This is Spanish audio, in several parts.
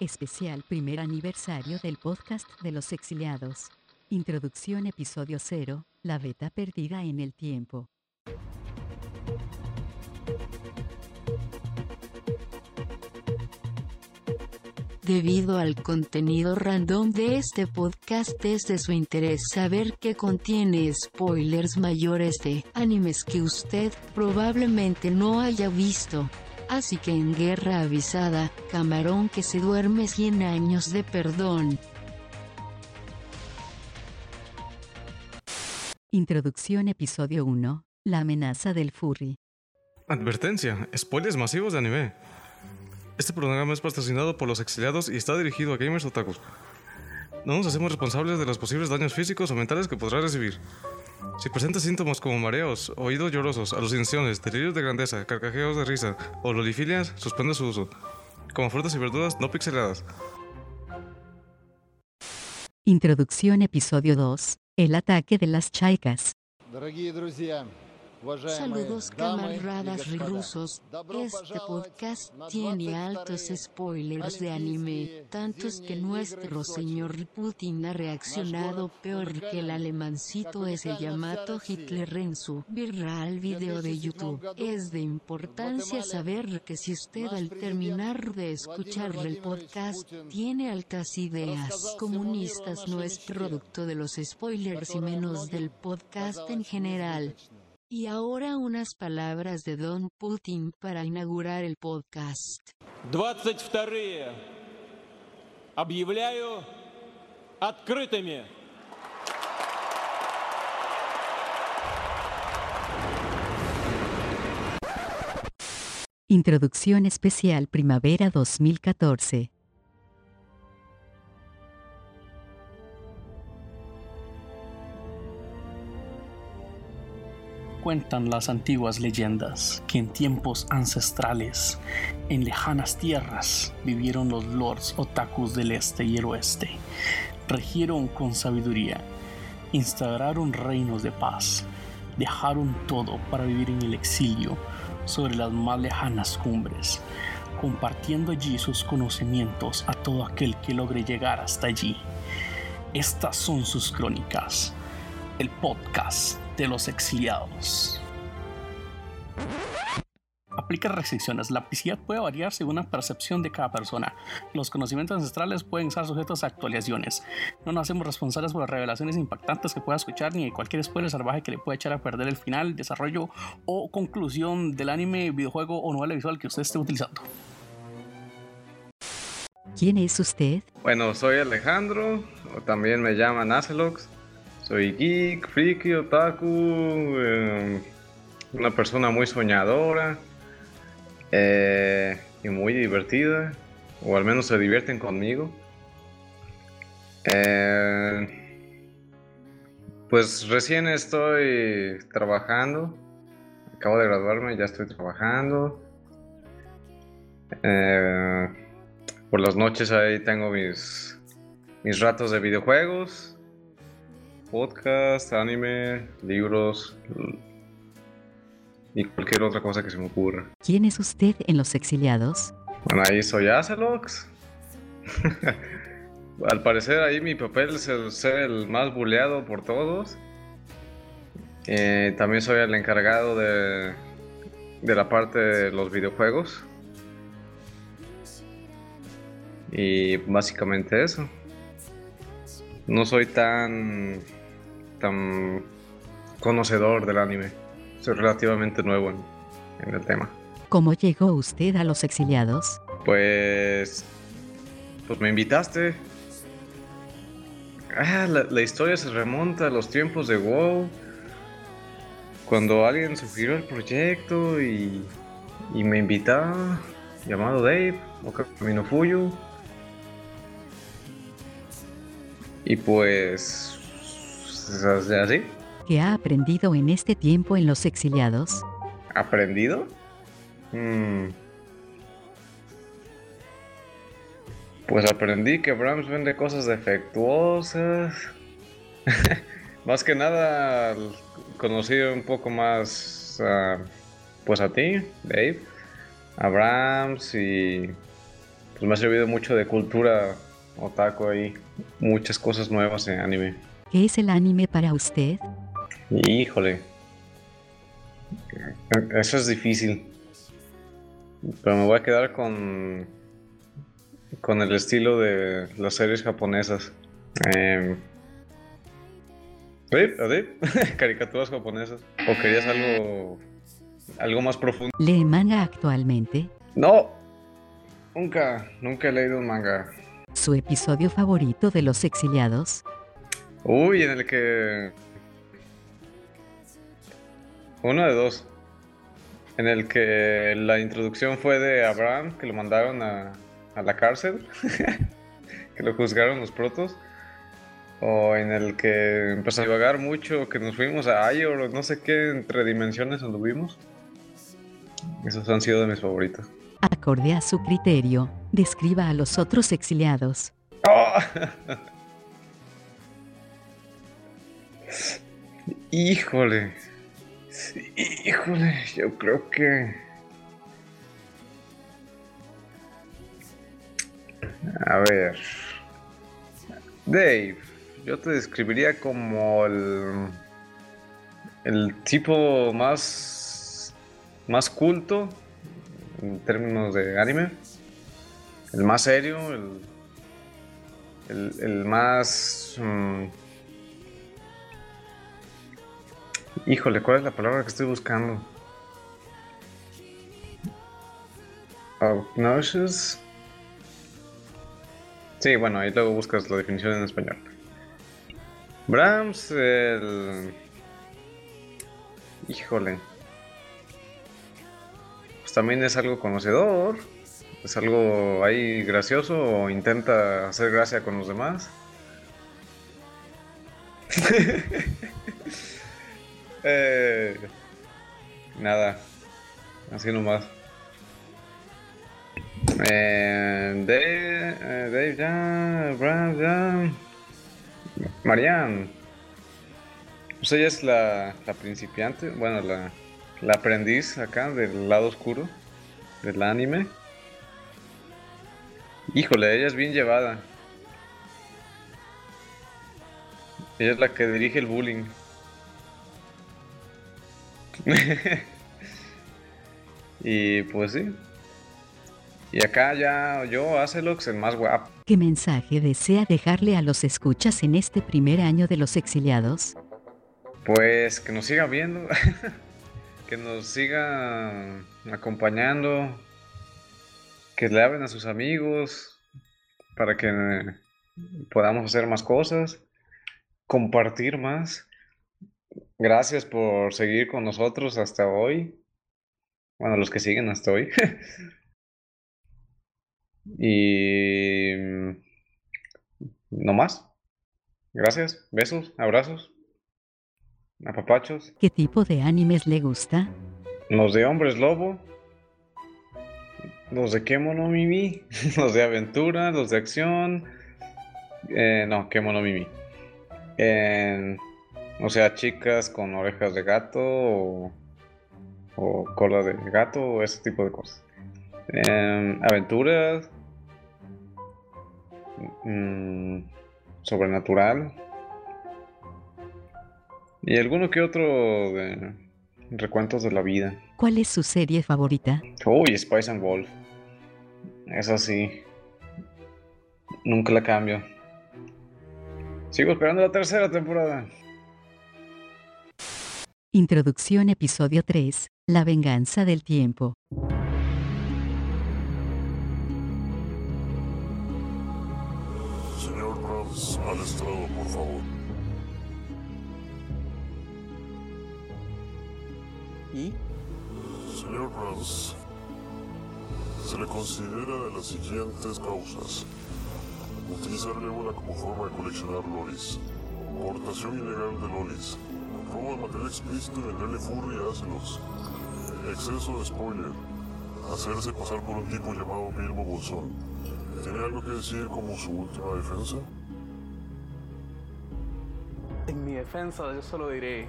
Especial primer aniversario del podcast de los exiliados. Introducción episodio 0, la beta perdida en el tiempo. Debido al contenido random de este podcast es de su interés saber que contiene spoilers mayores de animes que usted probablemente no haya visto. Así que en guerra avisada, camarón que se duerme 100 años de perdón. Introducción episodio 1. La amenaza del furry. Advertencia, spoilers masivos de anime. Este programa es patrocinado por los exiliados y está dirigido a gamers otakus. No nos hacemos responsables de los posibles daños físicos o mentales que podrá recibir. Si presenta síntomas como mareos, oídos llorosos, alucinaciones, delirios de grandeza, carcajeos de risa o lolifilias, suspende su uso. Como frutas y verduras no pixeladas. Introducción episodio 2. El ataque de las chaikas. Saludos camaradas rusos. Este podcast tiene altos spoilers de anime, tantos que nuestro señor Putin ha reaccionado peor que el alemancito ese llamado Hitler en su viral video de YouTube. Es de importancia saber que si usted al terminar de escuchar el podcast tiene altas ideas comunistas no es producto de los spoilers y menos del podcast en general. Y ahora unas palabras de Don Putin para inaugurar el podcast. 22 объявляю открытыми. Introducción especial Primavera 2014. Cuentan las antiguas leyendas que en tiempos ancestrales, en lejanas tierras, vivieron los lords otakus del este y el oeste. Regieron con sabiduría, instauraron reinos de paz, dejaron todo para vivir en el exilio sobre las más lejanas cumbres, compartiendo allí sus conocimientos a todo aquel que logre llegar hasta allí. Estas son sus crónicas, el podcast de los exiliados. Aplica restricciones. La aplicidad puede variar según la percepción de cada persona. Los conocimientos ancestrales pueden estar sujetos a actualizaciones. No nos hacemos responsables por las revelaciones impactantes que pueda escuchar ni de cualquier spoiler salvaje que le pueda echar a perder el final, desarrollo o conclusión del anime, videojuego o novela visual que usted esté utilizando. ¿Quién es usted? Bueno, soy Alejandro, o también me llaman Acelox. Soy geek, friki, otaku, eh, una persona muy soñadora eh, y muy divertida, o al menos se divierten conmigo. Eh, pues recién estoy trabajando, acabo de graduarme, ya estoy trabajando. por las noches ahí tengo mis, mis ratos de videojuegos podcast, anime, libros y cualquier otra cosa que se me ocurra. ¿Quién es usted en Los Exiliados? Bueno, ahí soy Acelox. Al parecer ahí mi papel es el, ser el más buleado por todos. Eh, también soy el encargado de, de la parte de los videojuegos. Y básicamente eso. No soy tan tan conocedor del anime. Soy relativamente nuevo en, el tema. ¿Cómo llegó usted a los exiliados? Pues. Pues me invitaste. Ah, la, historia se remonta a los tiempos de WoW. Cuando alguien sugirió el proyecto y, y me invitaba, llamado Dave, o Camino Fuyu. Y pues así. ¿Qué ha aprendido en este tiempo en los exiliados? ¿Aprendido? Hmm. Pues aprendí que Brahms vende cosas defectuosas. más que nada conocí un poco más pues a ti, Dave, a Brahms y pues me ha servido mucho de cultura otaku ahí, muchas cosas nuevas en anime. ¿Qué es el anime para usted? Híjole. Eso es difícil. Pero me voy a quedar con. con el estilo de las series japonesas. Eh, Caricaturas japonesas. ¿O querías algo. algo más profundo? ¿Lee manga actualmente? No. Nunca, nunca he leído un manga. ¿Su episodio favorito de Los Exiliados? Uy, en el que. Uno de dos. En el que la introducción fue de Abraham, que lo mandaron a, a la cárcel. que lo juzgaron los protos. O en el que empezó a divagar mucho, que nos fuimos a Ayor o no sé qué, entre dimensiones anduvimos. Esos han sido de mis favoritos. Acorde a su criterio, describa a los otros exiliados. ¡Oh! Híjole. Híjole, yo creo que... A ver. Dave, yo te describiría como el, el tipo más, más culto en términos de anime. El más serio, el, el, más... Mm, híjole, ¿cuál es la palabra que estoy buscando? Obnoxious. Sí, bueno, ahí luego buscas la definición en español. Brahms, el... Híjole. Pues también es algo conocedor. Es algo ahí gracioso o intenta hacer gracia con los demás. eh, nada. Así nomás. Eh, Dave, eh, Dave ya, Brahms ya. Marianne. Pues ella es la, principiante, bueno, la, la, aprendiz acá del lado oscuro del anime. Híjole, ella es bien llevada. Ella es la que dirige el bullying. y pues sí, y acá ya yo, Acelox, el más guapo. ¿Qué mensaje desea dejarle a los escuchas en este primer año de los exiliados? Pues que nos siga viendo, que nos siga acompañando, que le hablen a sus amigos para que podamos hacer más cosas, compartir más. Gracias por seguir con nosotros hasta hoy. Bueno, los que siguen hasta hoy. Y mm, no más. Gracias. Besos, abrazos. Apapachos. ¿Qué tipo de animes le gusta? Los de hombres lobo. Los de Kemono Mimi. Los de aventura, los de acción. Eh, no, Kemono Mimi. O sea, chicas con orejas de gato o, o cola de gato o ese tipo de cosas. Em, aventuras. Mm, sobrenatural. Y alguno que otro de recuentos de la vida. ¿Cuál es su serie favorita? Uy, Spice and Wolf. Es así. Nunca la cambio. Sigo esperando la tercera temporada. Introducción episodio 3. La venganza del tiempo. al estrado, por favor. ¿Y? Señor Brans, se le considera de las siguientes causas. Utilizar ébola como forma de coleccionar lolis. Portación ilegal de lolis. Robo de material explícito y venderle furry a. Exceso de spoiler. Hacerse pasar por un tipo llamado Bilbo Bolsón. ¿Tiene algo que decir como su última defensa? En mi defensa yo solo diré,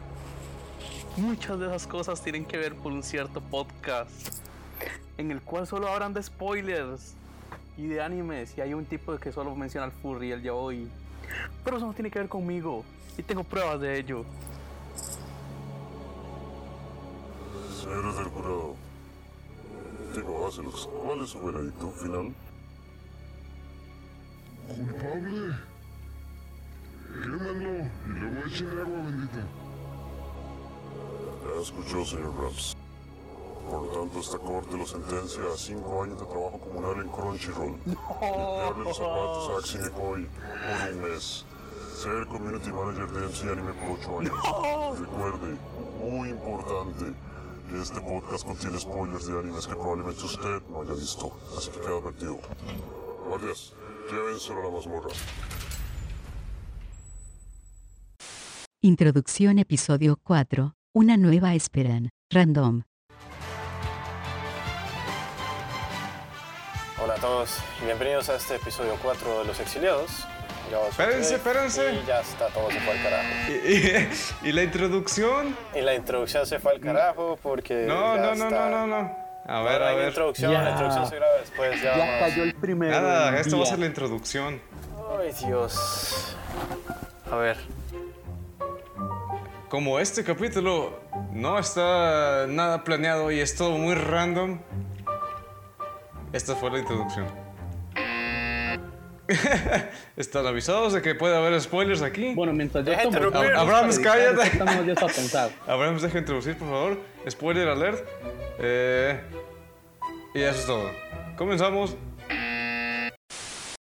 muchas de esas cosas tienen que ver por un cierto podcast en el cual solo hablan de spoilers. Y de anime, si hay un tipo que solo menciona el furry, el yaoi. Pero eso no tiene que ver conmigo. Y tengo pruebas de ello. Señores del jurado, digo, Acelux, ¿cuál es su veredicto final? ¿Culpable? Quémalo y luego echarle agua bendita. Ya escuchó, señor Rams. Por lo tanto, esta corte lo sentencia a cinco años de trabajo comunal en Crunchyroll. Limpiarle los zapatos a Axie Nikoi por un mes. Ser community manager de MC Anime por ocho años. Recuerde, muy importante, este podcast contiene spoilers de animes que probablemente usted no haya visto. Así que queda advertido. Guardias, llévenselo a la mazmorra. Introducción Episodio 4. Una nueva esperan. Random. Hola a todos y bienvenidos a este episodio 4 de Los Exiliados. Yo soy Espérense, espérense. Y ya está, todo se fue al carajo. ¿Y, y- y la introducción? Y la introducción se fue al carajo porque. No, ya no, no, está. no, no, no. A ver, no a ver. introducción, Ya. la introducción se graba después. Ya, Ya cayó el primero. Nada, esto va a ser la introducción. Ay, Dios. A ver. Como este capítulo no está nada planeado y es todo muy random, esta fue la introducción. ¿Están avisados de que puede haber spoilers aquí? Bueno, mientras yo tomo- interrumpir. Ab- Abraham, Para cállate. Estamos ya. Abraham, deja introducir, por favor. Spoiler alert. Eh, y eso es todo. Comenzamos.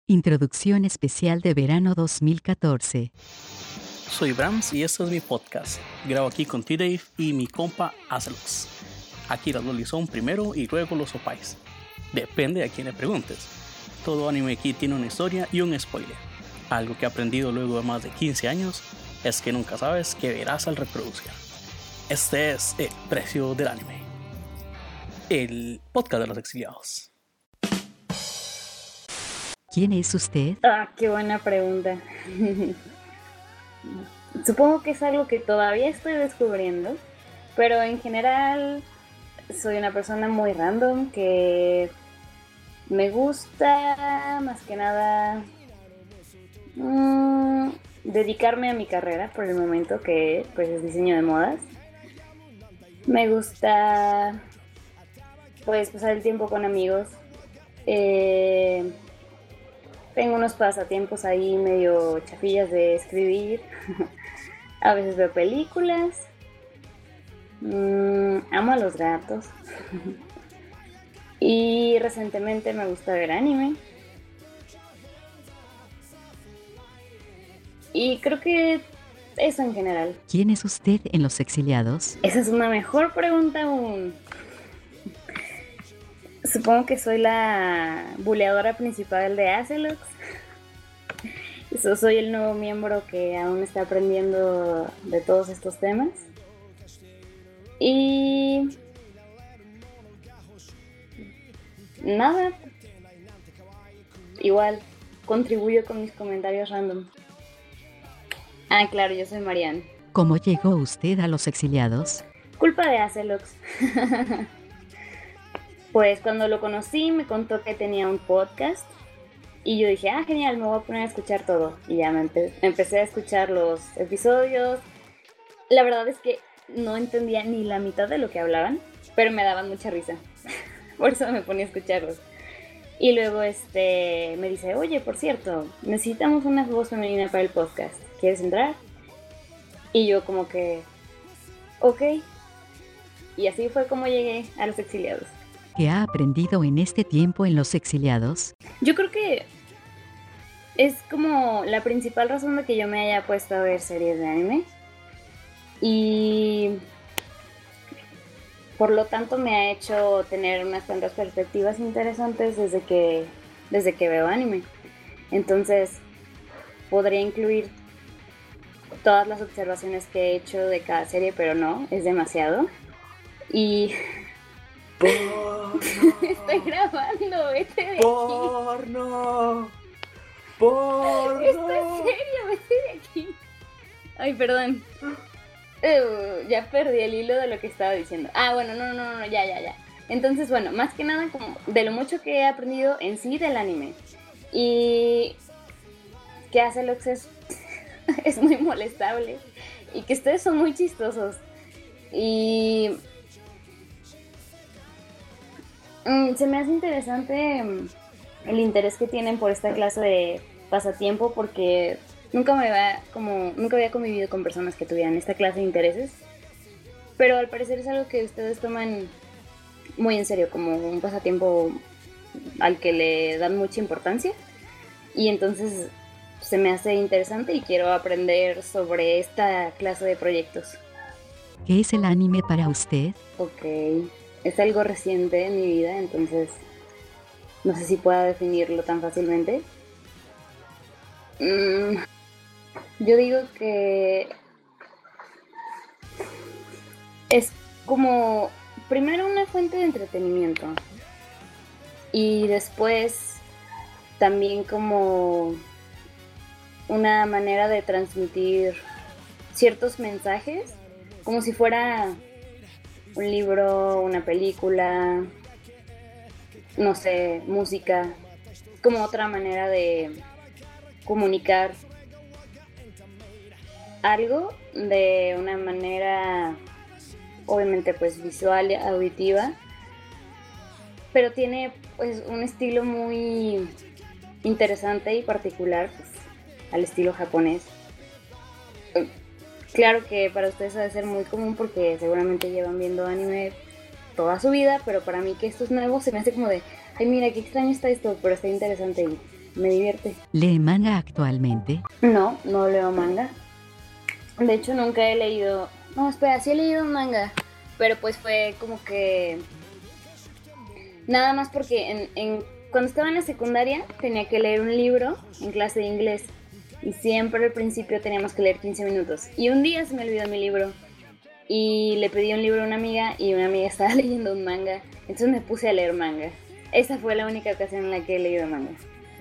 Introducción especial de verano 2014. Soy Brams y este es mi podcast. Grabo aquí con T-Dave y mi compa Azelux. Aquí las lolis son primero y luego los opais. Depende a quién le preguntes. Todo anime aquí tiene una historia y un spoiler. Algo que he aprendido luego de más de 15 años es que nunca sabes qué verás al reproducir. Este es el precio del anime. El podcast de los exiliados. ¿Quién es usted? Ah, qué buena pregunta. Supongo que es algo que todavía estoy descubriendo, pero en general soy una persona muy random que me gusta más que nada mm, dedicarme a mi carrera por el momento que pues es diseño de modas. Me gusta pues pasar el tiempo con amigos. Eh, tengo unos pasatiempos ahí medio chafillas de escribir. a veces veo películas. Mm, amo a los gatos. y recientemente me gusta ver anime. Y creo que eso en general. ¿Quién es usted en los exiliados? Esa es una mejor pregunta aún. Supongo que soy la buleadora principal de Acelux. So- soy el nuevo miembro que aún está aprendiendo de todos estos temas. Y... Nada. Igual, contribuyo con mis comentarios random. Ah, claro, yo soy Marianne. ¿Cómo llegó usted a los exiliados? Culpa de Acelux. pues cuando lo conocí me contó que tenía un podcast y yo dije, ah, genial, me voy a poner a escuchar todo. Y ya me empe- empecé a escuchar los episodios. La verdad es que no entendía ni la mitad de lo que hablaban, pero me daban mucha risa. Por eso me ponía a escucharlos. Y luego este me dice, oye, por cierto, necesitamos una voz femenina para el podcast. ¿Quieres entrar? Y yo como que, ok. Y así fue como llegué a los exiliados. ¿Qué ha aprendido en este tiempo en los exiliados? Yo creo que es como la principal razón de que yo me haya puesto a ver series de anime. Y por lo tanto me ha hecho tener unas cuantas perspectivas interesantes desde que, desde que veo anime. Entonces podría incluir todas las observaciones que he hecho de cada serie, pero no, es demasiado. Y estoy grabando, vete de aquí. ¡Porno! ¡Porno! Esto es serio, vete de aquí. Ay, perdón. Uh, ya perdí el hilo de lo que estaba diciendo. Ah, bueno, no, no, no, ya, ya, ya. Entonces, bueno, más que nada como de lo mucho que he aprendido en sí del anime. Y que hace lo que es muy molestable. Y que ustedes son muy chistosos. Y mm, se me hace interesante mm, el interés que tienen por esta clase de pasatiempo porque nunca me va como nunca había convivido con personas que tuvieran esta clase de intereses pero al parecer es algo que ustedes toman muy en serio como un pasatiempo al que le dan mucha importancia y entonces se me hace interesante y quiero aprender sobre esta clase de proyectos. ¿Qué es el anime para usted? Ok, es algo reciente en mi vida, entonces no sé si pueda definirlo tan fácilmente. Mm, yo digo que es como primero una fuente de entretenimiento y después también como una manera de transmitir ciertos mensajes como si fuera un libro, una película, no sé, música, como otra manera de comunicar algo de una manera obviamente pues visual, auditiva, pero tiene pues un estilo muy interesante y particular pues, al estilo japonés. Claro que para ustedes debe ser muy común porque seguramente llevan viendo anime toda su vida, pero para mí que esto es nuevo se me hace como de, ay mira, qué extraño está esto, pero está interesante y me divierte. ¿Lee manga actualmente? No, no leo manga. De hecho nunca he leído, no, espera, sí he leído un manga, pero pues fue como que nada más porque en, cuando estaba en la secundaria tenía que leer un libro en clase de inglés y siempre al principio teníamos que leer 15 minutos. Y un día se me olvidó mi libro y le pedí un libro a una amiga y una amiga estaba leyendo un manga. Entonces me puse a leer manga. Esa fue la única ocasión en la que he leído manga.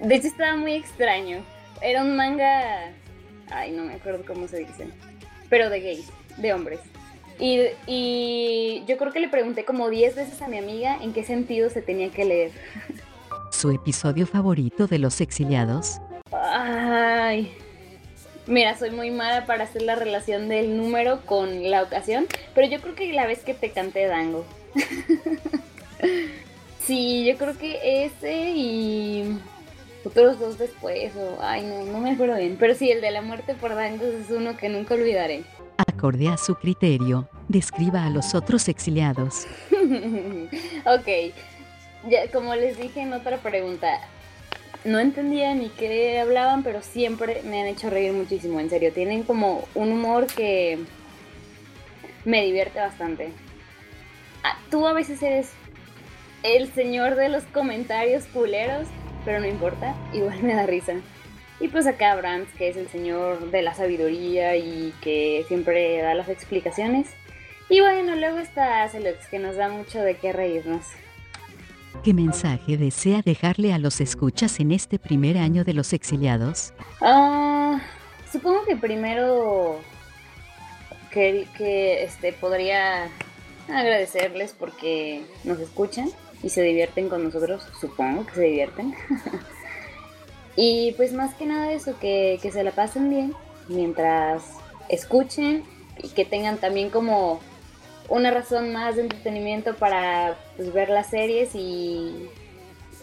De hecho estaba muy extraño. Era un manga... Ay, no me acuerdo cómo se dice. Pero de gays, de hombres. Y, y yo creo que le pregunté como 10 veces a mi amiga en qué sentido se tenía que leer. ¿Su episodio favorito de Los Exiliados? Ay. Mira, soy muy mala para hacer la relación del número con la ocasión, pero yo creo que la vez que te canté Dango. sí, yo creo que ese y otros dos después, o ay, no, no me acuerdo bien, pero sí, el de la muerte por Dango es uno que nunca olvidaré. Acorde a su criterio, describa a los otros exiliados. ok, ya, como les dije en otra pregunta, no entendía ni qué hablaban, pero siempre me han hecho reír muchísimo, en serio. Tienen como un humor que me divierte bastante. Ah, tú a veces eres el señor de los comentarios culeros, pero no importa, igual me da risa. Y pues acá Brands, que es el señor de la sabiduría y que siempre da las explicaciones. Y bueno, luego está Celux, que nos da mucho de qué reírnos. ¿Qué mensaje desea dejarle a los escuchas en este primer año de los exiliados? Ah, supongo que primero que, que este, podría agradecerles porque nos escuchan y se divierten con nosotros, supongo que se divierten. y pues más que nada eso, que, que se la pasen bien mientras escuchen y que tengan también como una razón más de entretenimiento para pues, ver las series y,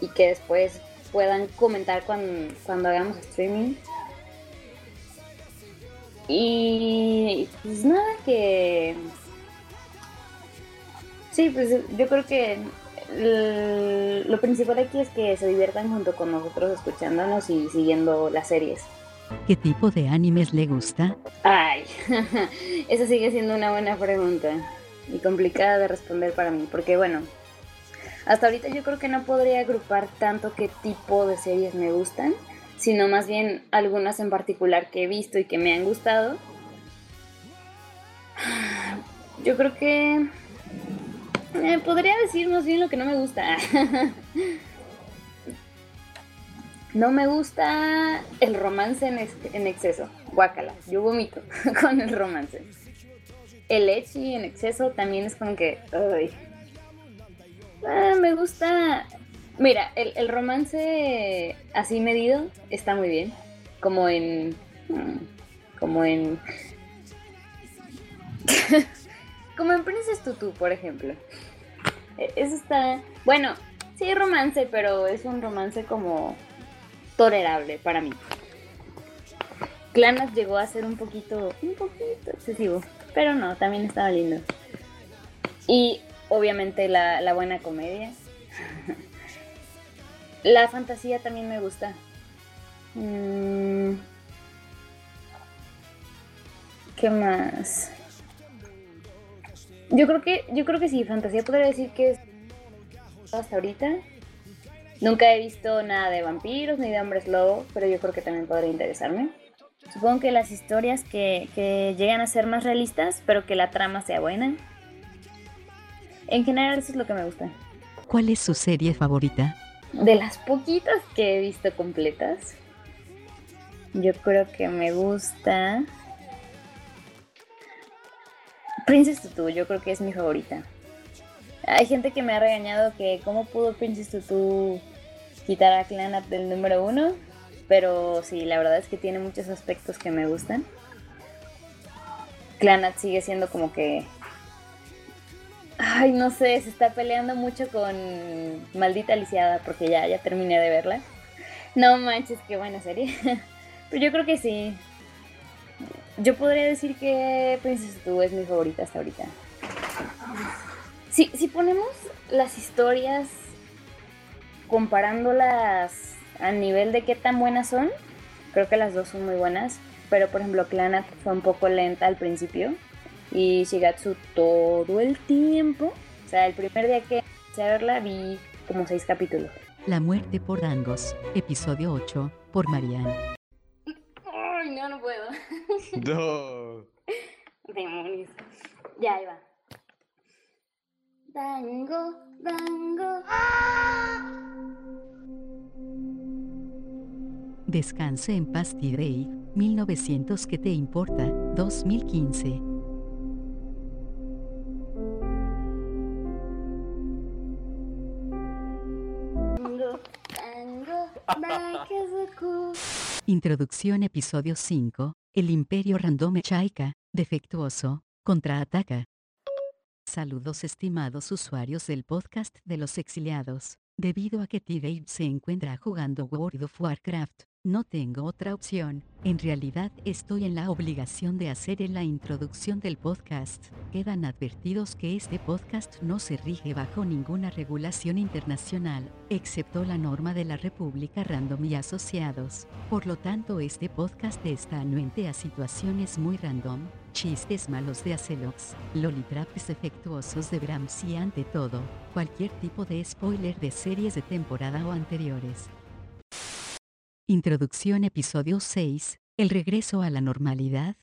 y, que después puedan comentar cuando, cuando hagamos streaming. Y pues nada, que... Sí, pues yo creo que lo principal aquí es que se diviertan junto con nosotros escuchándonos y siguiendo las series. ¿Qué tipo de animes le gusta? Ay, esa sigue siendo una buena pregunta y complicada de responder para mí, porque bueno, hasta ahorita yo creo que no podría agrupar tanto qué tipo de series me gustan, sino más bien algunas en particular que he visto y que me han gustado. Yo creo que eh, podría decir más bien lo que no me gusta. no me gusta el romance en, exceso. Guácala, yo vomito con el romance el leche en exceso también es como que. Ah, me gusta. Mira, el, romance así medido está muy bien. Como en. Hmm, como en. como en Princess Tutu, por ejemplo. Eso está. Bueno, sí, romance, pero es un romance como. tolerable para mí. Clanas llegó a ser un poquito. un poquito excesivo. Pero no, también estaba lindo. Y obviamente la, buena comedia. la fantasía también me gusta. Mm. ¿Qué más? Yo creo que, yo creo que sí, fantasía podría decir que es hasta ahorita. Nunca he visto nada de vampiros ni de hombres lobo, pero yo creo que también podría interesarme. Supongo que las historias que, que llegan a ser más realistas, pero que la trama sea buena. En general eso es lo que me gusta. ¿Cuál es su serie favorita? De las poquitas que he visto completas, yo creo que me gusta Princess Tutu, yo creo que es mi favorita. Hay gente que me ha regañado que cómo pudo Princess Tutu quitar a Clanat del número uno, pero sí, la verdad es que tiene muchos aspectos que me gustan. Clanat sigue siendo como que Ay, no sé, se está peleando mucho con Maldita Lisiada porque ya, ya terminé de verla. No manches, qué buena serie. Pero yo creo que sí. Yo podría decir que Princess Tú es mi favorita hasta ahorita. Si, si ponemos las historias comparándolas a nivel de qué tan buenas son, creo que las dos son muy buenas. Pero por ejemplo, Clanat fue un poco lenta al principio y Shigatsu todo el tiempo. O sea, el primer día que empecé a verla vi como seis capítulos. La muerte por rangos, episodio 8, por Marianne. Puedo. No. Demonios. Ya, ahí va. Dango, dango. Descanse en paz, T-Day, 1900 que te importa, 2015. Introducción Episodio 5. El Imperio Random Chaika, defectuoso, contraataca. Saludos estimados usuarios del podcast de los exiliados. Debido a que T-Dave se encuentra jugando World of Warcraft, no tengo otra opción. En realidad estoy en la obligación de hacer la introducción del podcast. Quedan advertidos que este podcast no se rige bajo ninguna regulación internacional, excepto la norma de la República Random y Asociados. Por lo tanto, este podcast está anuente a situaciones muy random, chistes malos de Acelox, lolitraps efectuosos de Brahms y ante todo, cualquier tipo de spoiler de series de temporada o anteriores. Introducción Episodio 6. El regreso a la normalidad.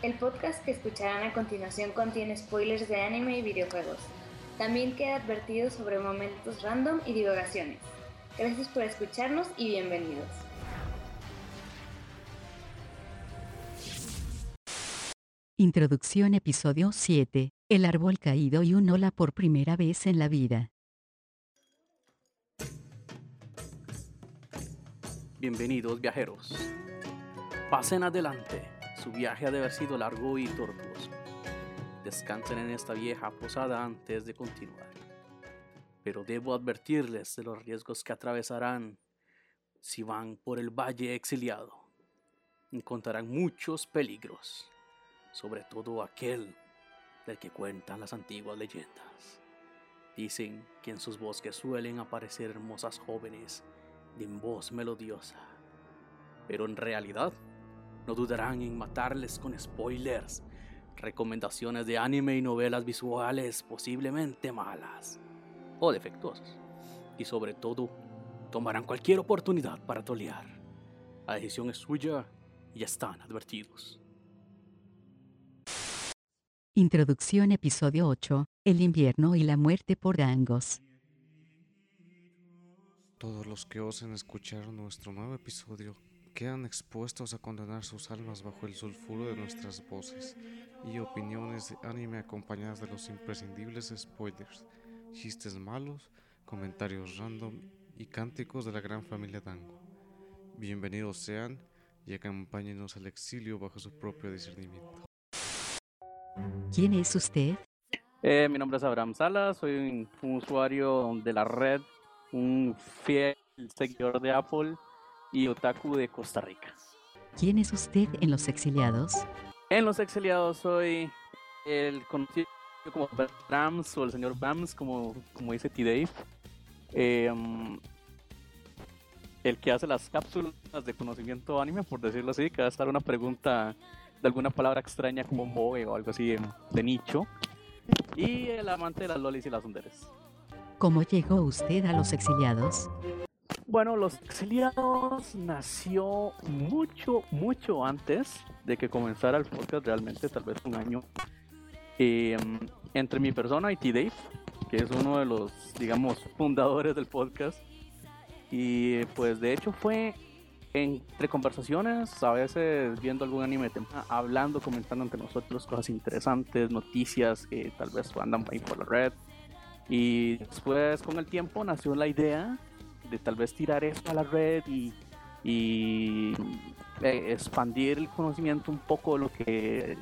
El podcast que escucharán a continuación contiene spoilers de anime y videojuegos. También queda advertido sobre momentos random y divagaciones. Gracias por escucharnos y bienvenidos. Introducción Episodio 7. El árbol caído y un hola por primera vez en la vida. Bienvenidos viajeros. Pasen adelante. Su viaje ha de haber sido largo y tortuoso. Descansen en esta vieja posada antes de continuar pero debo advertirles de los riesgos que atravesarán si van por el valle exiliado. Encontrarán muchos peligros, sobre todo aquel del que cuentan las antiguas leyendas. Dicen que en sus bosques suelen aparecer hermosas jóvenes de voz melodiosa, pero en realidad no dudarán en matarles con spoilers, recomendaciones de anime y novelas visuales posiblemente malas o defectuosos. Y sobre todo, tomarán cualquier oportunidad para tolear. La decisión es suya y ya están advertidos. Introducción Episodio 8. el invierno y la muerte por dangos. Todos los que osen escuchar nuestro nuevo episodio quedan expuestos a condenar sus almas bajo el sulfuro de nuestras voces y opiniones de anime acompañadas de los imprescindibles spoilers, chistes malos, comentarios random y cánticos de la gran familia Dango. Bienvenidos sean y acompáñenos al exilio bajo su propio discernimiento. ¿Quién es usted? Eh, mi nombre es Abraham Salas, soy un, un usuario de la red, un fiel seguidor de Apple y otaku de Costa Rica. ¿Quién es usted en Los Exiliados? En Los Exiliados soy el conocido como Brams o el señor Bams, como, como dice T-Dave. Em, el que hace las cápsulas de conocimiento anime, por decirlo así, que va a estar una pregunta de alguna palabra extraña como moe o algo así de, de nicho. Y el amante de las lolis y las underes. ¿Cómo llegó usted a Los Exiliados? Bueno, Los Exiliados nació mucho, mucho antes de que comenzara el podcast, realmente, tal vez un año. Eh, entre mi persona y T-Dave, que es uno de los, digamos, fundadores del podcast. Y pues de hecho fue entre conversaciones, a veces viendo algún anime, hablando, comentando entre nosotros cosas interesantes, noticias que tal vez andan ahí por la red. Y después con el tiempo nació la idea de tal vez tirar esto a la red y, y eh, expandir el conocimiento un poco de lo que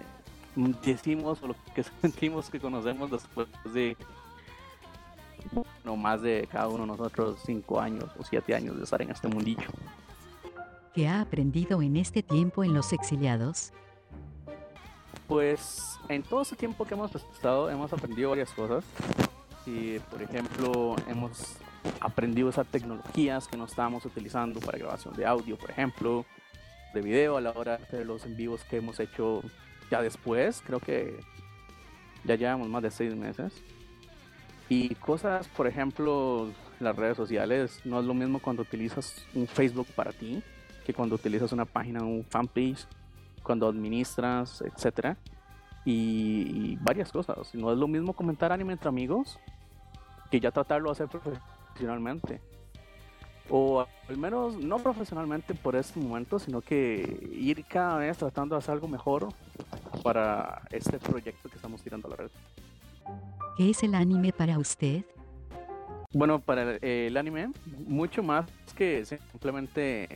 decimos o lo que sentimos que conocemos después de no más de cada uno de nosotros cinco años o siete años de estar en este mundillo. ¿Qué ha aprendido en este tiempo en los exiliados? Pues en todo ese tiempo que hemos estado hemos aprendido varias cosas. Y por ejemplo hemos aprendido usar tecnologías que no estábamos utilizando para grabación de audio, por ejemplo, de video a la hora de los en vivos que hemos hecho ya después, creo que ya llevamos más de seis meses. Y cosas, por ejemplo, las redes sociales, no es lo mismo cuando utilizas un Facebook para ti que cuando utilizas una página, un fanpage, cuando administras, etcétera. Y, y, varias cosas. No es lo mismo comentar anime entre amigos que ya tratarlo de hacer profesionalmente. O al menos no profesionalmente por este momento, sino que ir cada vez tratando de hacer algo mejor para este proyecto que estamos tirando a la red. ¿Qué es el anime para usted? Bueno, para el, anime, mucho más que simplemente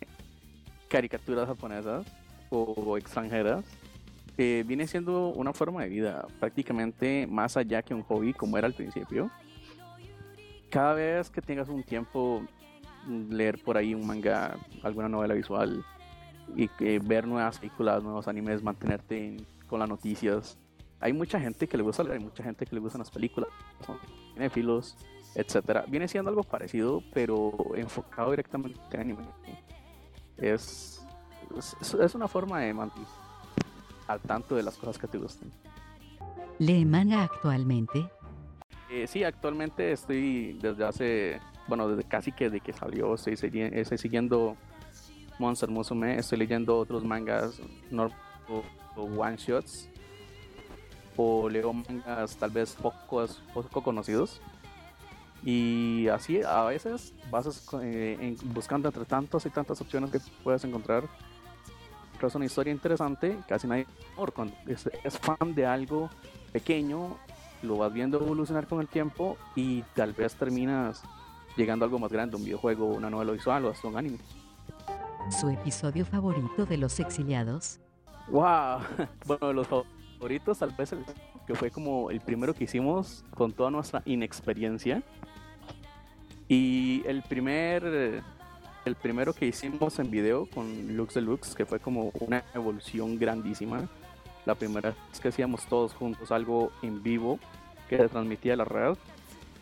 caricaturas japonesas o, extranjeras, eh, viene siendo una forma de vida, prácticamente más allá que un hobby como era al principio. Cada vez que tengas un tiempo, leer por ahí un manga, alguna novela visual y que ver nuevas películas, nuevos animes, mantenerte con las noticias, hay mucha gente que le gusta leer, hay mucha gente que le gustan las películas, son cinefilos, etcétera. Viene siendo algo parecido, pero enfocado directamente en anime. Es, es, es una forma de mantener al tanto de las cosas que te gustan. ¿Lee manga actualmente? Eh, sí, actualmente estoy desde hace, bueno, desde casi que de que salió, estoy, estoy siguiendo Monster Musume, estoy leyendo otros mangas no, o one shots o leo mangas tal vez pocos, poco conocidos. Y así a veces vas eh, buscando entre tantas y tantas opciones que puedes encontrar. Es una historia interesante, casi nadie es, es fan de algo pequeño, lo vas viendo evolucionar con el tiempo y tal vez terminas llegando a algo más grande, un videojuego, una novela visual o hasta un anime. ¿Su episodio favorito de Los Exiliados? ¡Wow! Bueno, los favoritos, tal vez el que fue como el primero que hicimos con toda nuestra inexperiencia. Y el primer, el primero que hicimos en video con Lux Deluxe, que fue como una evolución grandísima. La primera vez que hacíamos todos juntos algo en vivo que se transmitía a la red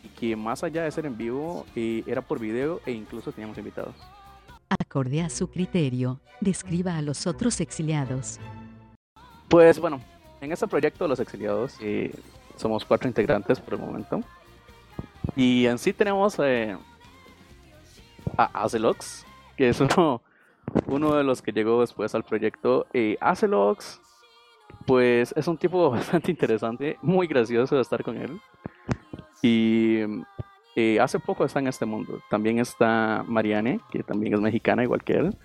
y que más allá de ser en vivo eh, era por video e incluso teníamos invitados. Acorde a su criterio, describa a los otros exiliados. Pues bueno, en este proyecto los exiliados somos cuatro integrantes por el momento. Y en sí tenemos eh, a Acelox, que es uno, uno de los que llegó después al proyecto. Eh, pues es un tipo bastante interesante, muy gracioso de estar con él. Y eh, hace poco está en este mundo. También está Mariane, que también es mexicana, igual que él.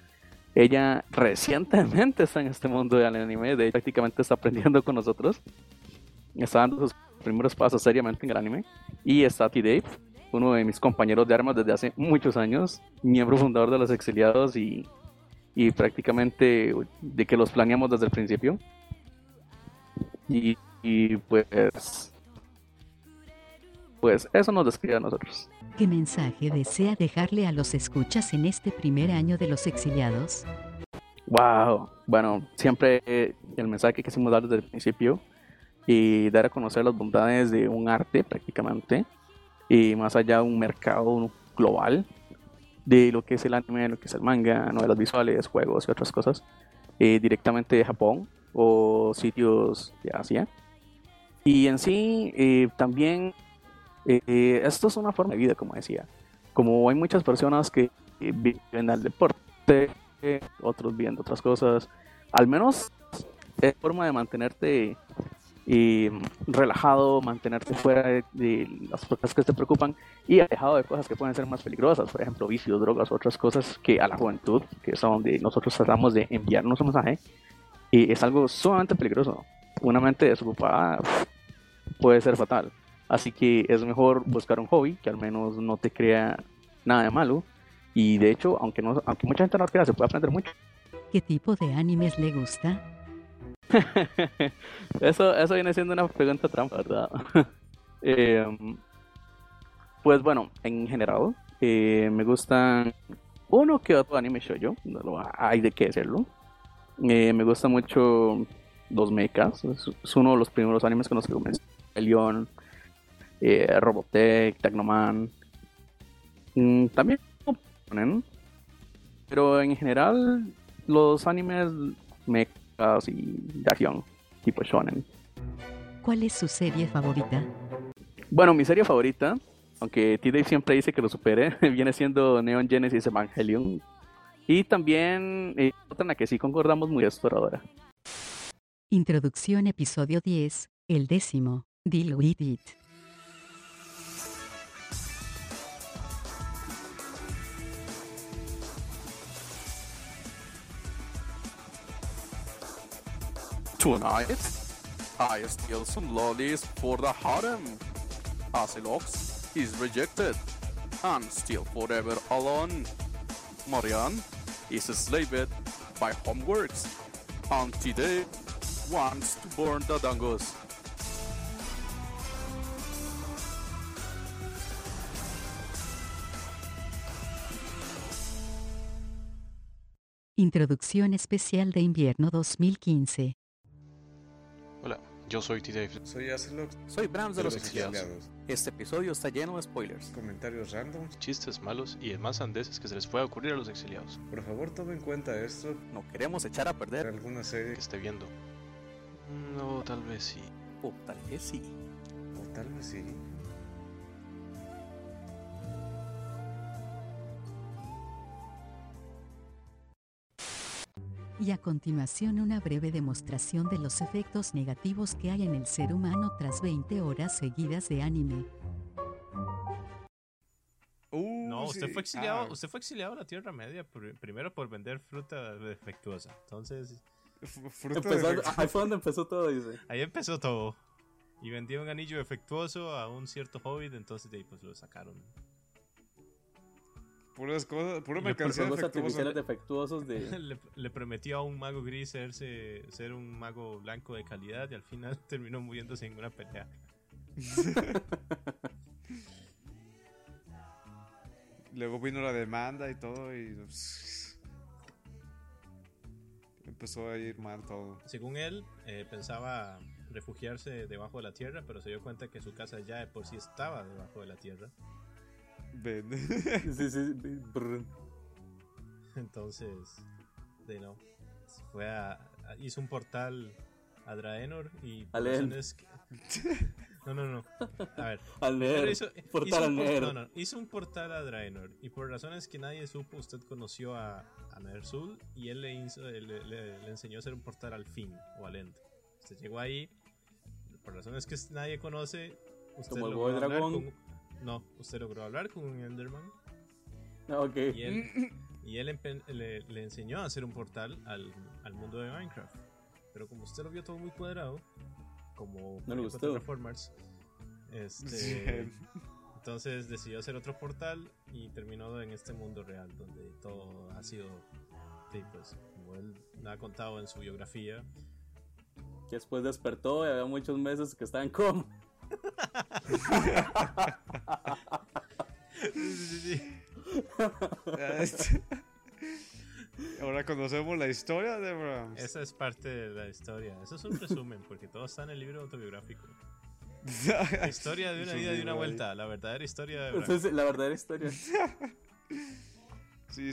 Ella recientemente está en este mundo del anime, de prácticamente está aprendiendo con nosotros. Está dando sus primeros pasos seriamente en el anime. Y está T-Dave, uno de mis compañeros de armas desde hace muchos años, miembro fundador de los exiliados y, y prácticamente de que los planeamos desde el principio. Y, y pues pues eso nos describe a nosotros. ¿Qué mensaje desea dejarle a los escuchas en este primer año de los exiliados? Wow, bueno, siempre el mensaje que quisimos dar desde el principio y dar a conocer las bondades de un arte prácticamente y más allá de un mercado global de lo que es el anime, lo que es el manga, novelas visuales, juegos y otras cosas eh, directamente de Japón o sitios de Asia. Y en sí eh, también eh, esto es una forma de vida, como decía. Como hay muchas personas que viven al deporte, otros viven otras cosas, al menos es forma de mantenerte eh, relajado, mantenerte fuera de, las cosas que te preocupan y alejado de cosas que pueden ser más peligrosas, por ejemplo, vicios, drogas, otras cosas que a la juventud, que es donde nosotros tratamos de enviarnos un mensaje, y es algo sumamente peligroso. Una mente desocupada puede ser fatal. Así que es mejor buscar un hobby que al menos no te crea nada de malo. Y de hecho, aunque, no, aunque mucha gente no lo crea, se puede aprender mucho. ¿Qué tipo de animes le gusta? eso, eso viene siendo una pregunta trampa, ¿verdad? Em, pues bueno, en general, eh, me gustan uno que otro anime no hay de qué hacerlo. Eh, me gusta mucho los mechas, es, uno de los primeros animes que nos comencé. El León, eh, Robotech, Tecnoman. Mm, también ponen. Pero en general, los animes mechas y de acción, tipo shonen. ¿Cuál es su serie favorita? Bueno, mi serie favorita, aunque T-Dave siempre dice que lo supere, viene siendo Neon Genesis Evangelion. Y también eh, otra en la que sí concordamos muy exploradora. Introducción episodio 10, el décimo, Deal With It. Tonight, I steal some lollies for the harem. Asilox is rejected and still forever alone. Marianne is enslaved by homeworks and today wants to burn the dangos. Introducción especial de invierno 2015. Yo soy T-Dave. Soy Acelox. Soy Brams de, los, exiliados. Este episodio está lleno de spoilers. Comentarios random. Chistes malos y demás andeses que se les pueda ocurrir a los exiliados. Por favor, tomen en cuenta esto. No queremos echar a perder alguna serie que esté viendo. No, tal vez sí. O tal vez sí. O tal vez sí. Y a continuación una breve demostración de los efectos negativos que hay en el ser humano tras 20 horas seguidas de anime. Uh, no, usted fue exiliado, ah. usted fue exiliado a la Tierra Media primero por vender fruta defectuosa. Entonces, ahí fue donde empezó todo, dice. Ahí empezó todo. Y vendió un anillo defectuoso a un cierto hobbit, entonces de ahí pues lo sacaron puras cosas, pura mercancía artificiales defectuosos de... le, prometió a un mago gris serse, ser un mago blanco de calidad y al final terminó muriéndose en una pelea. Luego vino la demanda y todo y empezó a ir mal todo. Según él, eh, pensaba refugiarse debajo de la tierra, pero se dio cuenta que su casa ya de por sí estaba debajo de la tierra. Sí, sí, Entonces, de no. Fue a, hizo un portal a Draenor y por razones que... No, no, no. A ver. Al leer. Hizo, portal hizo, un, no, no, hizo un portal a Draenor y por razones que nadie supo, usted conoció a, a Ner'zhul y él le, hizo, le, le, enseñó a hacer un portal al fin o al end. Usted llegó ahí, por razones que nadie conoce, Usted Como el logró dragón. No, usted logró hablar con un Enderman. Ah, ok. Y él, y él le, le, enseñó a hacer un portal al, al, mundo de Minecraft. Pero como usted lo vio todo muy cuadrado, como no le gustó. Transformers, este, entonces decidió hacer otro portal y terminó en este mundo real donde todo ha sido, pues, como él ha contado en su biografía. después despertó y había muchos meses que estaban como. Sí, sí, sí. Ahora conocemos la historia de Brahms. Esa es parte de la historia. Eso es un resumen, porque todo está en el libro autobiográfico. La historia de una vida y una vuelta. La verdadera historia de Brahms. la verdadera historia. Sí,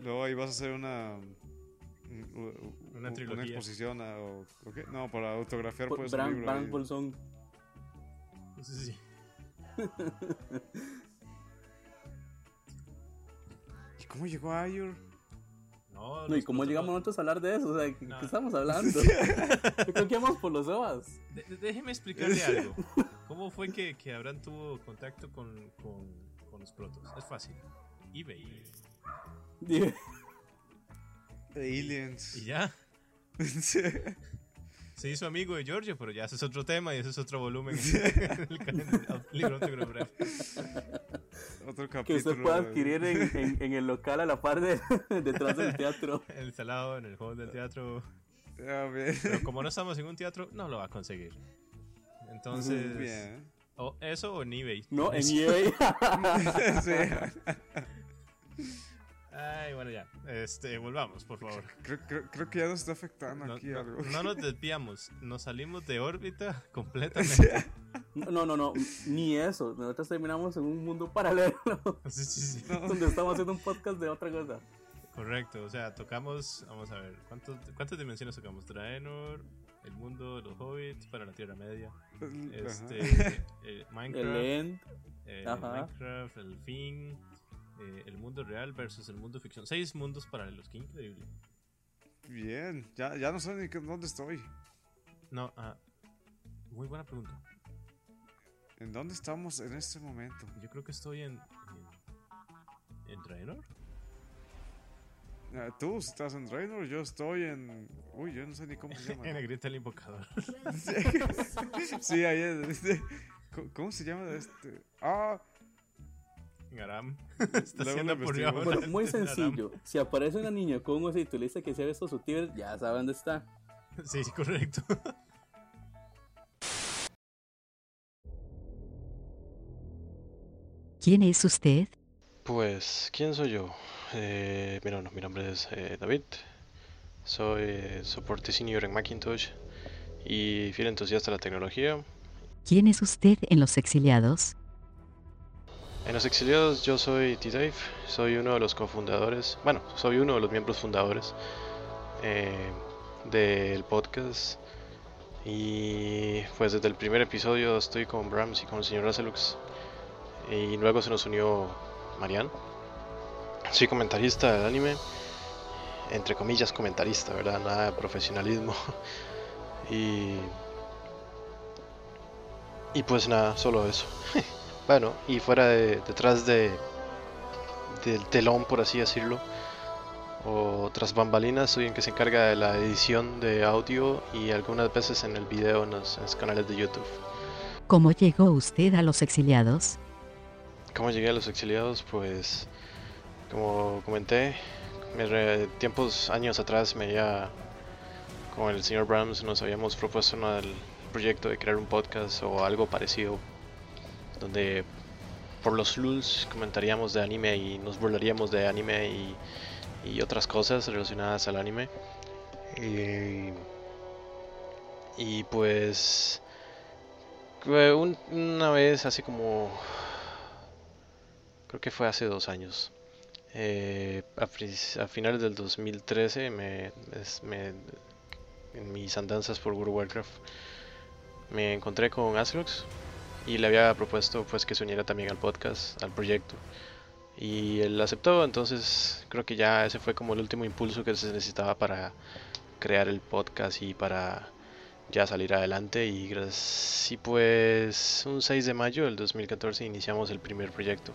luego ahí vas a hacer una. Una trilogía. Una exposición. o, No, para autografiar pues, Bram, Bram Bolsón. Sí. ¿Cómo llegó Ayur? No, no, ¿y cómo llegamos nosotros a hablar de eso? O sea, ¿qué, estamos hablando? ¿Con qué vamos por los ovas? déjeme explicarle algo. ¿Cómo fue que, que Abraham tuvo contacto con, con, con los protos? Es fácil. eBay. The Aliens. ¿Y ya? se hizo amigo de Giorgio, pero ya ese es otro tema y ese es otro volumen en el, libro. Otro capítulo. Que usted pueda adquirir en, en, el local a la par de detrás del teatro. En el salado, en el hall del teatro. Pero como no estamos en un teatro, no lo va a conseguir. Entonces. Bien. O eso o en eBay. No, en eBay. sí. Ay, bueno, ya. Este, volvamos, por favor. Creo, que ya nos está afectando aquí algo. No nos desviamos, nos salimos de órbita completamente. No, no, no, ni eso. Nosotros terminamos en un mundo paralelo. Sí, sí, sí. Donde estamos haciendo un podcast de otra cosa. Correcto, o sea, tocamos, vamos a ver, ¿cuántas dimensiones tocamos? Draenor, el mundo de los hobbits para la Tierra Media, este, eh, Minecraft, el End, eh, Minecraft, el fin, eh, el mundo real versus el mundo ficción. Seis mundos paralelos, qué increíble. Bien, ya, ya no sé ni dónde estoy. No, ah, muy buena pregunta. ¿En dónde estamos en este momento? Yo creo que estoy en. ¿En, ¿en Draenor? Ah, tú estás en Draenor, yo estoy en. Uy, yo no sé ni cómo se llama. en el grito del invocador. sí, ahí es. ¿Cómo se llama este? Ah. Garam. Está haciendo bueno, muy sencillo. Si aparece una niña con un osito y le dice que sea estos sutiles, ya sabe dónde está. Sí, correcto. ¿Quién es usted? Pues, ¿quién soy yo? Eh, mi nombre es eh, David. Soy eh, soporte senior en Macintosh y fiel entusiasta de la tecnología. ¿Quién es usted en Los Exiliados? En Los Exiliados yo soy T-Dave, soy uno de los cofundadores, bueno, soy uno de los miembros fundadores del podcast. Y pues desde el primer episodio estoy con Brahms y con el señor Racelux. Y luego se nos unió Marianne soy comentarista del anime, entre comillas comentarista, ¿verdad? Nada de profesionalismo. y. Y pues nada, solo eso. bueno, y fuera de, detrás de del telón, por así decirlo, o tras bambalinas, soy el que se encarga de la edición de audio y algunas veces en el video en los, en los canales de YouTube. ¿Cómo llegó usted a los exiliados? ¿Cómo llegué a los exiliados? Pues como comenté, tiempos años atrás me había, con el señor Brahms, nos habíamos propuesto el proyecto de crear un podcast o algo parecido, donde por los lulz comentaríamos de anime y nos burlaríamos de anime y, otras cosas relacionadas al anime. Y, y pues una vez, hace como, creo que fue hace dos años, eh, a, finales del 2013, me, en mis andanzas por World of Warcraft, me encontré con Aslox y le había propuesto pues que se uniera también al podcast, al proyecto. Y él aceptó, entonces creo que ya ese fue como el último impulso que se necesitaba para crear el podcast y para ya salir adelante y, y pues un 6 de mayo del 2014 iniciamos el primer proyecto,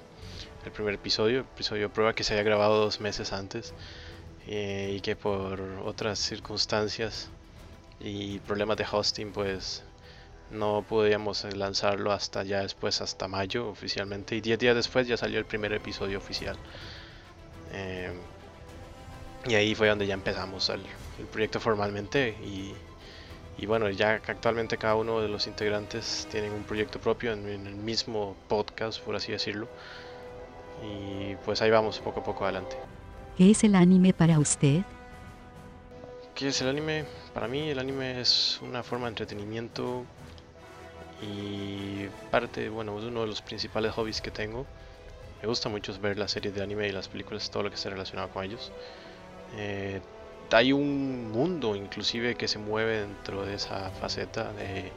el primer episodio, episodio prueba que se había grabado dos meses antes eh, y que por otras circunstancias y problemas de hosting pues no podíamos lanzarlo hasta ya después, hasta mayo oficialmente y 10 días después ya salió el primer episodio oficial. Eh, y ahí fue donde ya empezamos el, el proyecto formalmente y y bueno, ya actualmente cada uno de los integrantes tienen un proyecto propio en, el mismo podcast, por así decirlo. Y pues ahí vamos poco a poco adelante. ¿Qué es el anime para usted? ¿Qué es el anime? Para mí el anime es una forma de entretenimiento y parte, bueno, es uno de los principales hobbies que tengo. Me gusta mucho ver las series de anime y las películas, todo lo que esté relacionado con ellos. Eh, hay un mundo inclusive que se mueve dentro de esa faceta de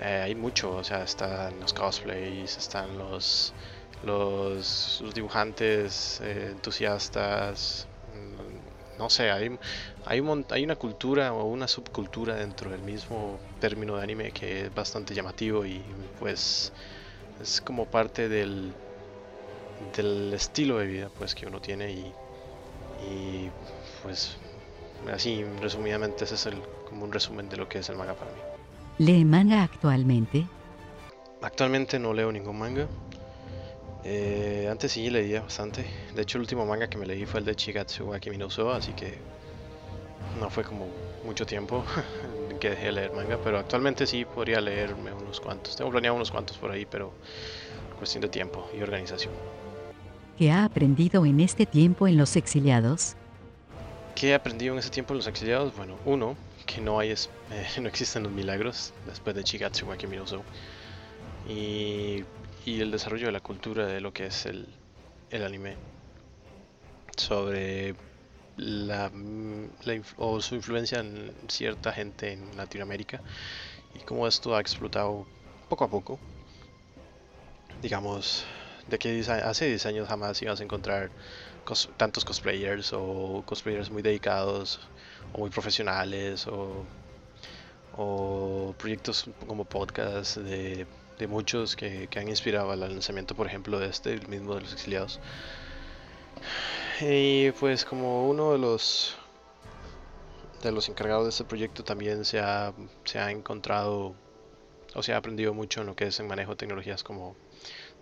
eh, hay mucho o sea están los cosplays están los los, dibujantes eh, entusiastas no sé hay hay, hay una cultura o una subcultura dentro del mismo término de anime que es bastante llamativo y pues es como parte del del estilo de vida pues que uno tiene y, y pues Así, resumidamente, ese es el, como un resumen de lo que es el manga para mí. ¿Lee manga actualmente? Actualmente no leo ningún manga. Eh, antes sí leía bastante. De hecho, el último manga que me leí fue el de Chigatsu wa Kimi no así que no fue como mucho tiempo que dejé de leer manga, pero actualmente sí podría leerme unos cuantos. Tengo planeado unos cuantos por ahí, pero cuestión de tiempo y organización. ¿Qué ha aprendido en este tiempo en los exiliados? ¿Qué he aprendido en ese tiempo en los exiliados? Bueno, uno, que no hay eh, no existen los milagros después de Chigatsu wa Kimi y, y el desarrollo de la cultura de lo que es el, el anime sobre la, la o su influencia en cierta gente en Latinoamérica y cómo esto ha explotado poco a poco. Digamos de que hace 10 años jamás ibas a encontrar tantos cosplayers o cosplayers muy dedicados o muy profesionales o, proyectos como podcast de, muchos que, han inspirado al lanzamiento, por ejemplo, de este, el mismo de los exiliados. Y pues como uno de los de los encargados de este proyecto también se ha, se ha encontrado o se ha aprendido mucho en lo que es el manejo de tecnologías como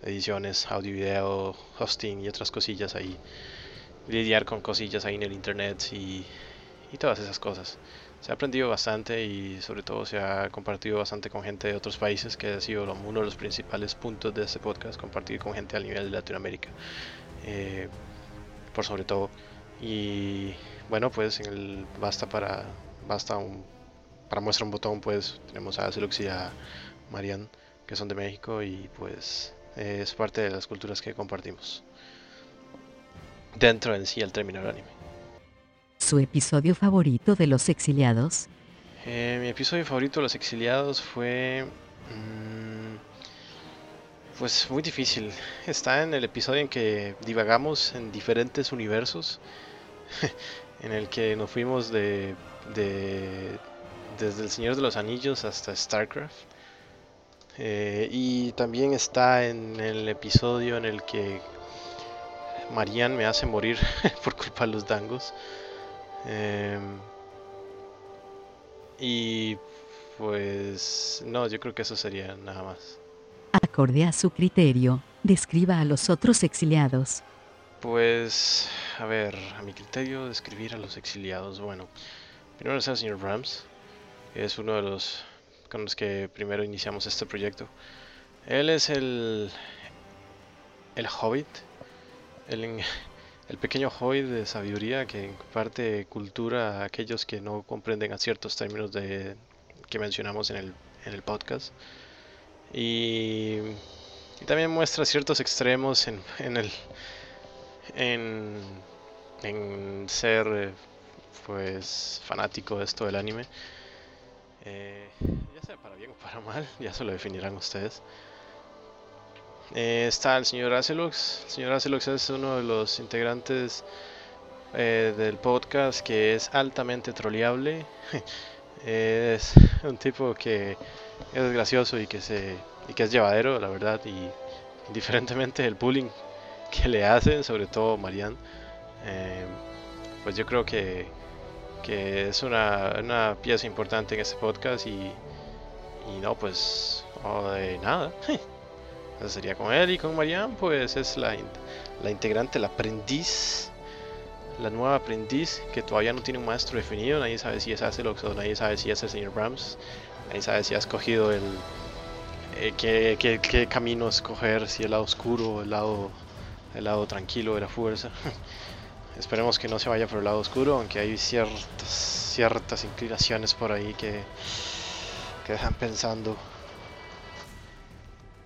ediciones, audio, video, hosting y otras cosillas ahí. Lidiar con cosillas ahí en el internet y, y todas esas cosas. Se ha aprendido bastante y sobre todo se ha compartido bastante con gente de otros países, que ha sido uno de los principales puntos de este podcast, compartir con gente a nivel de Latinoamérica. Eh, por sobre todo. Y bueno, pues en el basta para basta un, para muestra un botón, pues tenemos a Celux y a Marian, que son de México y pues es parte de las culturas que compartimos dentro en sí el término del anime. ¿Su episodio favorito de Los Exiliados? Eh, mi episodio favorito de Los Exiliados fue... Mm, pues muy difícil. Está en el episodio en que divagamos en diferentes universos. en el que nos fuimos de, de desde el Señor de los Anillos hasta StarCraft. Eh, y también está en el episodio en el que Marian me hace morir por culpa de los dangos. Em, y pues no, yo creo que eso sería nada más. Acorde a su criterio, describa a los otros exiliados. Pues, a ver, a mi criterio, describir a los exiliados. Bueno, primero es el señor Rams, que es uno de los con los que primero iniciamos este proyecto. Él es el, el hobbit, el, el pequeño hobbit de sabiduría que imparte cultura a aquellos que no comprenden a ciertos términos de, que mencionamos en el, en el podcast. Y, también muestra ciertos extremos en, en el en, en ser eh, pues fanático de esto del anime eh, ya sea para bien o para mal, ya se lo definirán ustedes. Eh, está el señor Acelux. El señor Acelux es uno de los integrantes eh, del podcast que es altamente troleable. Es un tipo que es gracioso y que, se, y que es llevadero, la verdad, y indiferentemente del bullying que le hacen, sobre todo Marianne, eh, pues yo creo que, que es una, una, pieza importante en este podcast y, no, pues, oh, nada. Sería con él y con Marianne, pues es la, la integrante, la aprendiz la nueva aprendiz que todavía no tiene un maestro definido, nadie sabe si es Acelox o nadie sabe si es el señor Brahms, nadie sabe si ha escogido el eh, qué, qué, qué, camino escoger, si el lado oscuro el lado, el lado tranquilo de la fuerza. Esperemos que no se vaya por el lado oscuro, aunque hay ciertas, ciertas inclinaciones por ahí que, que dejan pensando.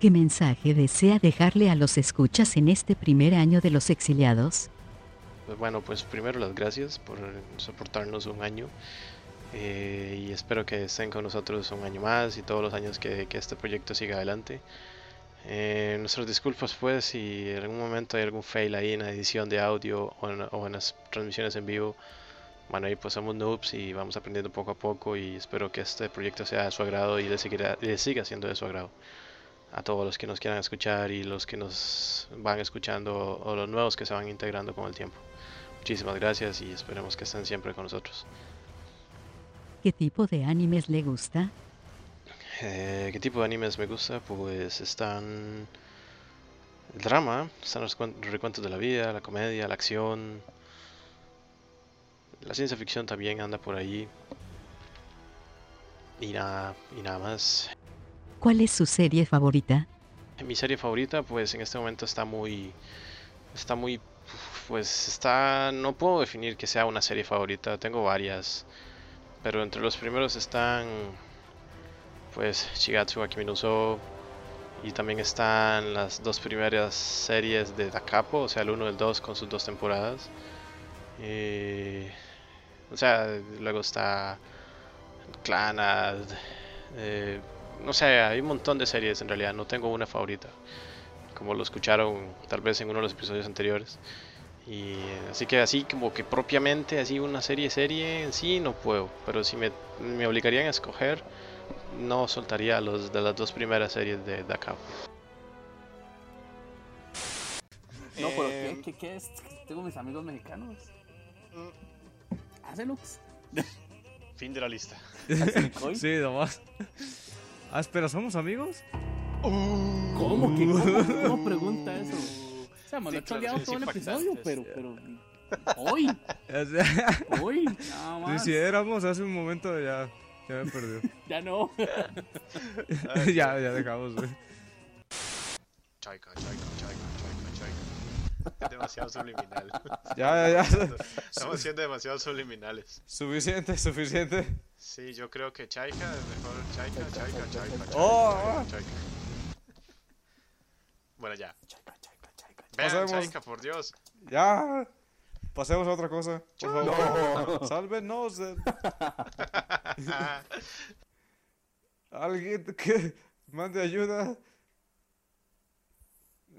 ¿Qué mensaje desea dejarle a los escuchas en este primer año de los exiliados? Pues bueno, pues primero las gracias por soportarnos un año eh, y espero que estén con nosotros un año más y todos los años que, que este proyecto siga adelante. Eh, nuestras disculpas pues si en algún momento hay algún fail ahí en la edición de audio o en, o en las transmisiones en vivo. Bueno, ahí pues somos noobs y vamos aprendiendo poco a poco y espero que este proyecto sea de su agrado y le, seguirá, le siga siendo de su agrado. A todos los que nos quieran escuchar y los que nos van escuchando o los nuevos que se van integrando con el tiempo. Muchísimas gracias y esperemos que estén siempre con nosotros. ¿Qué tipo de animes le gusta? Eh, ¿Qué tipo de animes me gusta? Pues están el drama, están los recuentos de la vida, la comedia, la acción. La ciencia ficción también anda por ahí. Y nada, y nada más. ¿Cuál es su serie favorita? Mi serie favorita, pues en este momento está muy. Está muy pues está, no puedo definir que sea una serie favorita, tengo varias, pero entre los primeros están, pues, Shigatsu Akimi no y también están las dos primeras series de Dakapo, o sea, el 1 y el 2 con sus dos temporadas. Y, o sea, luego está Clanad, eh, no sé, hay un montón de series en realidad, no tengo una favorita, como lo escucharon tal vez en uno de los episodios anteriores. Y así que así como que propiamente así una serie serie en sí no puedo, pero si me, me obligarían a escoger no soltaría los de las dos primeras series de Dakar. No, pero ¿qué, qué, qué es? Tengo mis amigos mexicanos. Hacelux. Fin de la lista. sí, nomás. Ah, espera, ¿somos amigos? ¿Cómo que cómo, cómo pregunta eso? O sea, me lo he choleado todo el episodio, pero, pero. Hoy. Hoy. Nada más. Si éramos hace un momento, ya. Ya me perdió. ya no. ya, ya dejamos, güey. Chaika, chaika, chaika. Es demasiado subliminal. Ya, ya, ya. Estamos siendo demasiado subliminales. Suficiente, suficiente. Sí, yo creo que Chaika es mejor. Chaika, chaika, chaika, chaika. Oh. chaika. Bueno, ya. Chaika, chaika, chaika. Vean. Chaika, por Dios. Ya. Pasemos a otra cosa. Por favor. Sálvenos. de- Alguien que mande ayuda.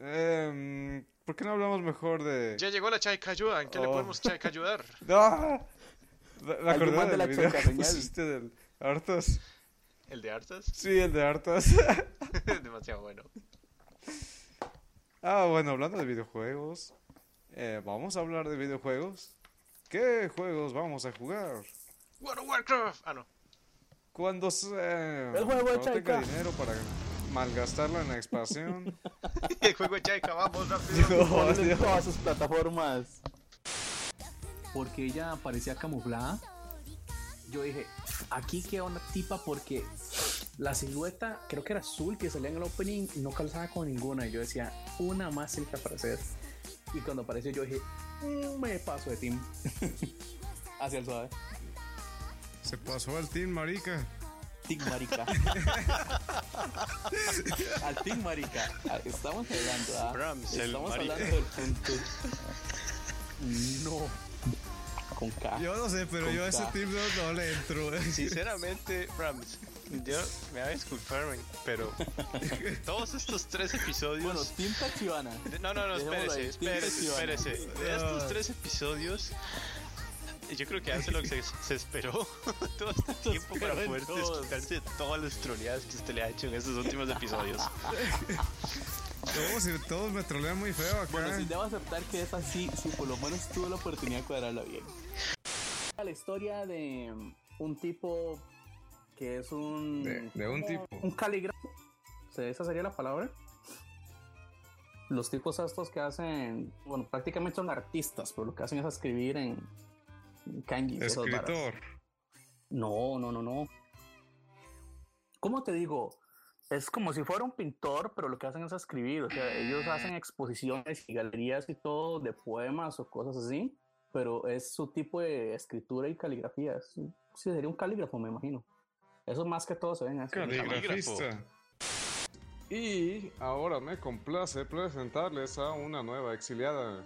Em, ¿Por qué no hablamos mejor de.? Ya llegó la Chaika ayuda. ¿En qué le Oh. podemos Chaika ayudar? ¡Ah! Me acordé del la video que pusiste del Artas. ¿El de Artas? Sí, el de Artas. demasiado bueno. ah, bueno, hablando de videojuegos. eh, Vamos a hablar de videojuegos. ¿Qué juegos vamos a jugar? World of Warcraft. Ah, no. Cuando se. El juego de cuando tenga Chaika. dinero para malgastarlo en la expansión. El juego de Chaika, vamos rápido. Dios, todas sus plataformas. Porque ella parecía camuflada. Yo dije, aquí queda una tipa porque la silueta, creo que era azul que salía en el opening, no calzaba con ninguna. Y yo decía, una más tiene que aparecer. Y cuando apareció, yo dije, "Mm, me paso de team. Hacia el suave. Se pasó al team, marica. Team Marica. Al Team Marica. Ah, Estamos hablando, ¿ah? Estamos marica. hablando del punto. No. Con K. Yo no sé, pero yo a ese team no, no le entro. eh. Sinceramente, Brahms, yo me voy a disculpar, pero todos estos tres episodios. Bueno, Team Tachibana. No, no, no, espérese, espérese, espérese. De estos tres episodios, Yo creo que hace lo que se, se esperó todo este tiempo para poder desquitarse de todas las troleadas que usted le ha hecho en estos últimos episodios. Todos, todos me trolean muy feo acá. Bueno, sí debo aceptar que es así, si por lo menos tuve la oportunidad de cuadrarla bien. La historia de un tipo que es un... De, de un tipo. Un calígrafo. ¿Esa sería la palabra? Los tipos estos que hacen, bueno, prácticamente son artistas, pero lo que hacen es escribir en kanji. Escritor. No, no, no, no. ¿Cómo te digo? Es como si fuera un pintor, pero lo que hacen es escribir. O sea, ellos hacen exposiciones y galerías y todo de poemas o cosas así, pero es su tipo de escritura y caligrafía. Es, sí, sería un calígrafo, me imagino. Eso más que todo se ven así. Caligrafista. Y ahora me complace presentarles a una nueva exiliada.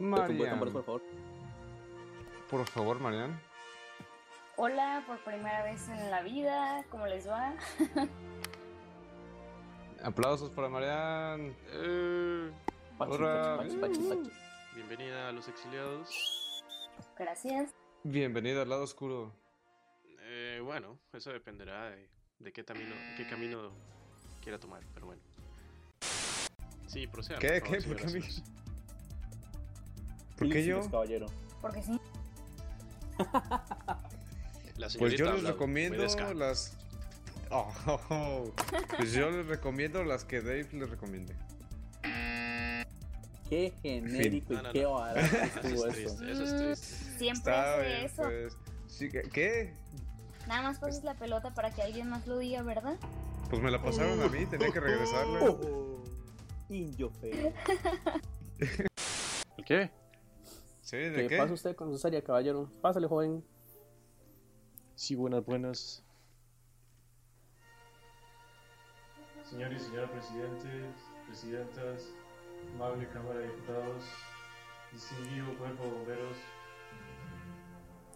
Marian. Por favor. Por favor, Marian. Hola, por primera vez en la vida, ¿cómo les va? Aplausos para Marian. Eh, Hola. bienvenida a los exiliados. Gracias. Bienvenida al lado oscuro. Eh, bueno, eso dependerá de, de qué, camino, qué camino quiera tomar, pero bueno. Sí, proceda. ¿Qué? por favor, ¿Qué? ¿Por qué. ¿Por qué yo? Caballero. Porque sí. La Pues yo les recomiendo las. Oh, Pues yo les recomiendo las que Dave les recomiende. Qué genérico No, no, y qué no. Eso estuvo es eso. triste, eso es triste. Siempre hace eso. pues. Sí, ¿qué- ¿Qué? Nada más pasas la pelota para que alguien más lo diga, ¿verdad? Pues me la pasaron a mí, tenía que regresarla. Oh, Indio feo. ¿El qué? Sí, ¿de ¿Qué, qué? pasa usted con su serie, caballero? Pásale, joven. Sí, buenas, buenas. Señor y señora presidentes, presidentas, amable Cámara de Diputados, distinguido cuerpo de bomberos,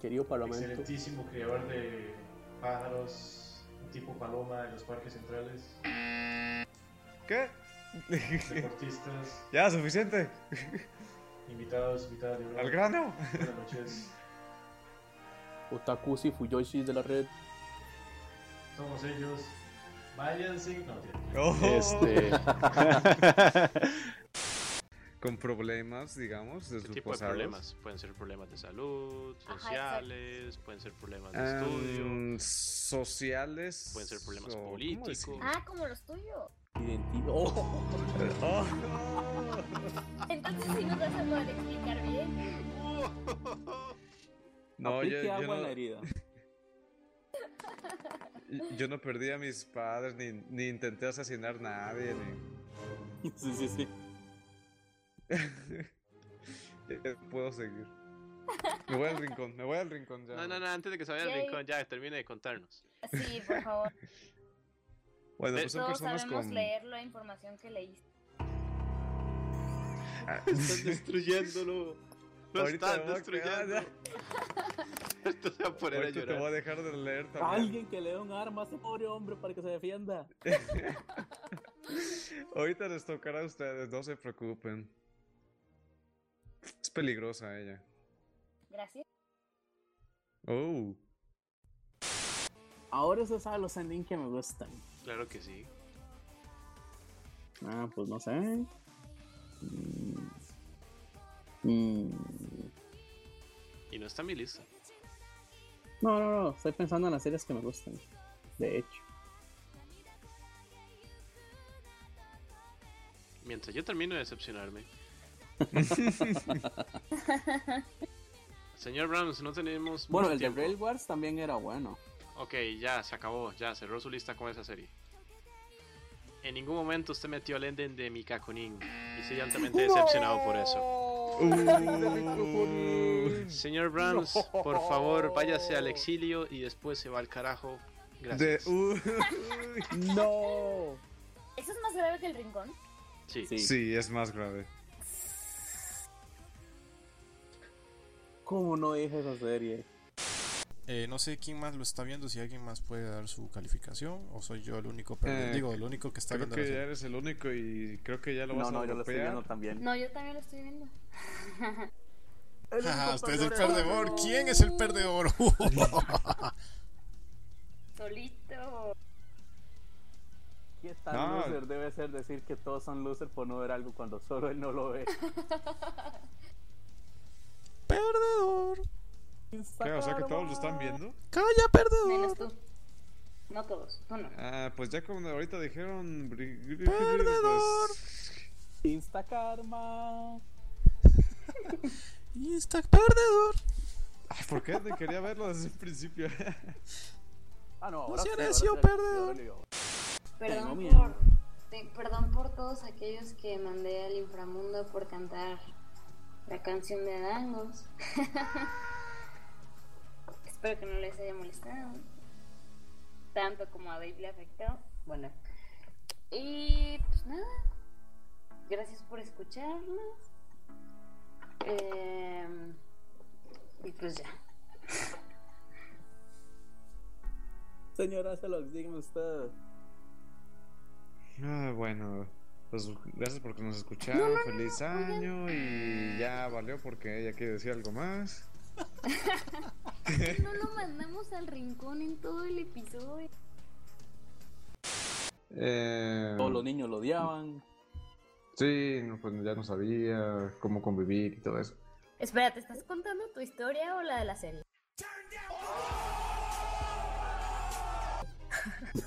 Querido parlamento. excelentísimo criador de pájaros, tipo paloma en los parques centrales, ¿Qué? deportistas, ya, suficiente. invitados, invitadas de honor. Al grano. Buenas noches. Otakusi Fuyoshi de la red. Todos ellos, váyanse. No. Oh. Este. Con problemas, digamos, de ¿Qué sus tipo de problemas? Pueden ser problemas de salud, Ajá, sociales, pueden ser problemas de Em, estudio, sociales. pueden ser problemas o- ¿cómo políticos. Ah, como los tuyos. Identi- Oh, Oh. Entonces sí nos vas a poder explicar bien. No, yo, yo agua en la no, herida. yo no perdí a mis padres, ni, ni intenté asesinar a nadie, ni... Sí, sí, sí. Ya puedo seguir. Me voy al rincón, me voy al rincón ya. No, no, no, antes de que se vaya al rincón, ya termine de contarnos. Sí, por favor. Bueno, pues son Todos personas sabemos con... leer la información que leíste. Ah, Están destruyéndolo. Lo Ahorita están destruyendo. Esto se va a poner a Ahorita te voy a llorar. dejar de leer también. Alguien que le dé un arma a ese pobre hombre para que se defienda. Ahorita les tocará a ustedes, no se preocupen. Es peligrosa ella. Gracias. Oh. Ahora se sabe los ending que me gustan. Claro que sí. Ah, pues no sé. Mm. Mm. Y no está en mi lista. No, no, no. Estoy pensando en las series que me gustan. De hecho. Mientras yo termino de decepcionarme. Señor Browns, no tenemos. Bueno, el de. Rail Wars también era bueno. Ok, ya, se acabó. Ya, cerró su lista con esa serie. En ningún momento usted metió al ending de Mikakunin. Y estoy altamente decepcionado por eso. Señor Browns, por favor, váyase al exilio y después se va al carajo. De, Gracias. uh, ¡No! ¿Eso es más grave que el rincón? Sí. Sí. sí, es más grave. ¿Cómo no dije esa serie? Eh, no sé quién más lo está viendo, si alguien más puede dar su calificación o soy yo el único, perdido? Eh, digo, el único que está Creo viendo que la ya serie. eres el único y creo que ya lo vas No, a no, yo lo estoy viendo también. No, yo también lo estoy viendo. Ajá, usted es el perdedor. ¿Quién es el perdedor? Solito. ¿Qué tan No. loser debe ser decir que todos son loser por no ver algo cuando solo él no lo ve? Perdedor. ¿Qué? O sea que todos lo están viendo. Calla, perdedor. Menos tú. No todos, tú no. Ah, pues ya como ahorita dijeron. Perdedor. pues, Insta karma. Insta perdedor. Ay, ¿por qué? Te quería verlo desde el principio. Ah, no, No ahora necio, sí, perdedor. Perdón por, te- perdón por todos aquellos que mandé al inframundo por cantar la canción de Adangos. Espero que no les haya molestado. Tanto como a Dave le afectó. Bueno. Y pues nada. Gracias por escucharnos. Em, y pues ya. Señora, se lo digan usted. Ah, bueno, pues gracias por que nos escucharon. No, no, no, Feliz no, año y ya valió porque ella quiere decir algo más. No lo mandamos al rincón en todo el episodio. Eh, Todos los niños lo odiaban. sí, no, pues ya no sabía cómo convivir y todo eso. Espera, ¿te estás contando tu historia o la de la serie?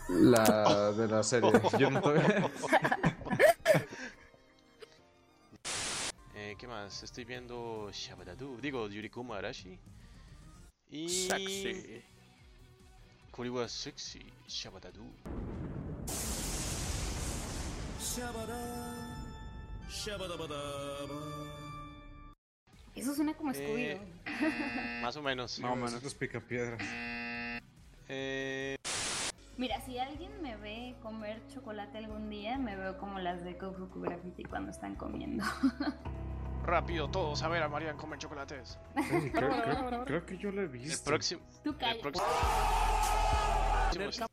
La de la serie. Yo no estoy- Eh, ¿Qué más? Estoy viendo Shabadadu, digo Yurikuma Arashi. Y. Sexy. Kuriwa Sexy Shabadadu. Eso suena como Eh, Scooby-Doo. Más o menos. No, menos los picapiedras. Eh, Mira, si alguien me ve comer chocolate algún día, me veo como las de Kofuku Graffiti cuando están comiendo. rápido, todos a ver a Marian comer chocolates. Creo, creo- creo que yo lo he El visto. próximo. Tú El próximo. próximo